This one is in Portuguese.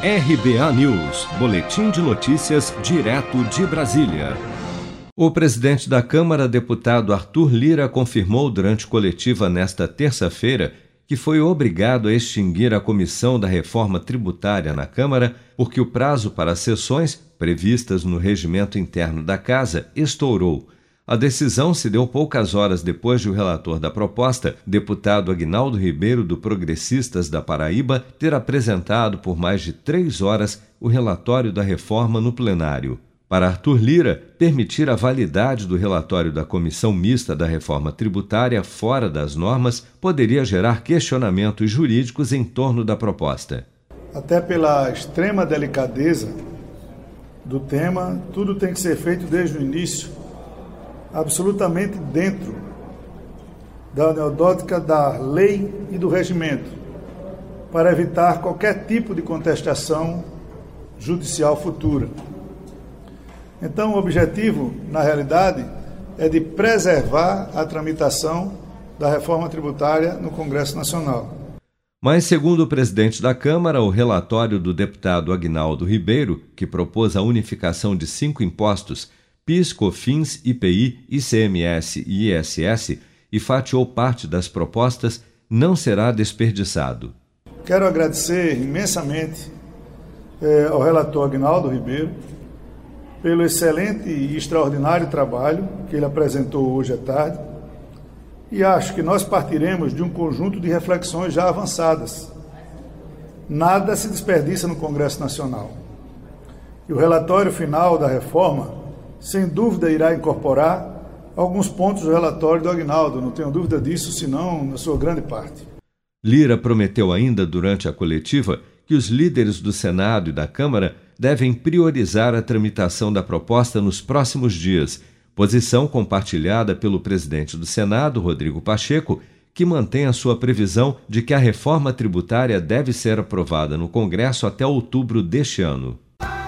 RBA News, Boletim de Notícias, direto de Brasília. O presidente da Câmara, deputado Arthur Lira, confirmou durante coletiva nesta terça-feira que foi obrigado a extinguir a comissão da reforma tributária na Câmara porque o prazo para as sessões, previstas no regimento interno da Casa, estourou a decisão se deu poucas horas depois de o relator da proposta, deputado Agnaldo Ribeiro, do Progressistas da Paraíba, ter apresentado por mais de três horas o relatório da reforma no plenário. Para Arthur Lira, permitir a validade do relatório da Comissão Mista da Reforma Tributária fora das normas poderia gerar questionamentos jurídicos em torno da proposta. Até pela extrema delicadeza do tema, tudo tem que ser feito desde o início absolutamente dentro da anedótica da lei e do regimento, para evitar qualquer tipo de contestação judicial futura. Então, o objetivo, na realidade, é de preservar a tramitação da reforma tributária no Congresso Nacional. Mas, segundo o presidente da Câmara, o relatório do deputado Agnaldo Ribeiro, que propôs a unificação de cinco impostos PIS, COFINS, IPI, ICMS e ISS e fatiou parte das propostas, não será desperdiçado. Quero agradecer imensamente eh, ao relator Agnaldo Ribeiro pelo excelente e extraordinário trabalho que ele apresentou hoje à tarde e acho que nós partiremos de um conjunto de reflexões já avançadas. Nada se desperdiça no Congresso Nacional. E o relatório final da reforma sem dúvida irá incorporar alguns pontos do relatório do Agnaldo, não tenho dúvida disso, senão na sua grande parte. Lira prometeu ainda durante a coletiva que os líderes do Senado e da Câmara devem priorizar a tramitação da proposta nos próximos dias, posição compartilhada pelo presidente do Senado, Rodrigo Pacheco, que mantém a sua previsão de que a reforma tributária deve ser aprovada no Congresso até outubro deste ano.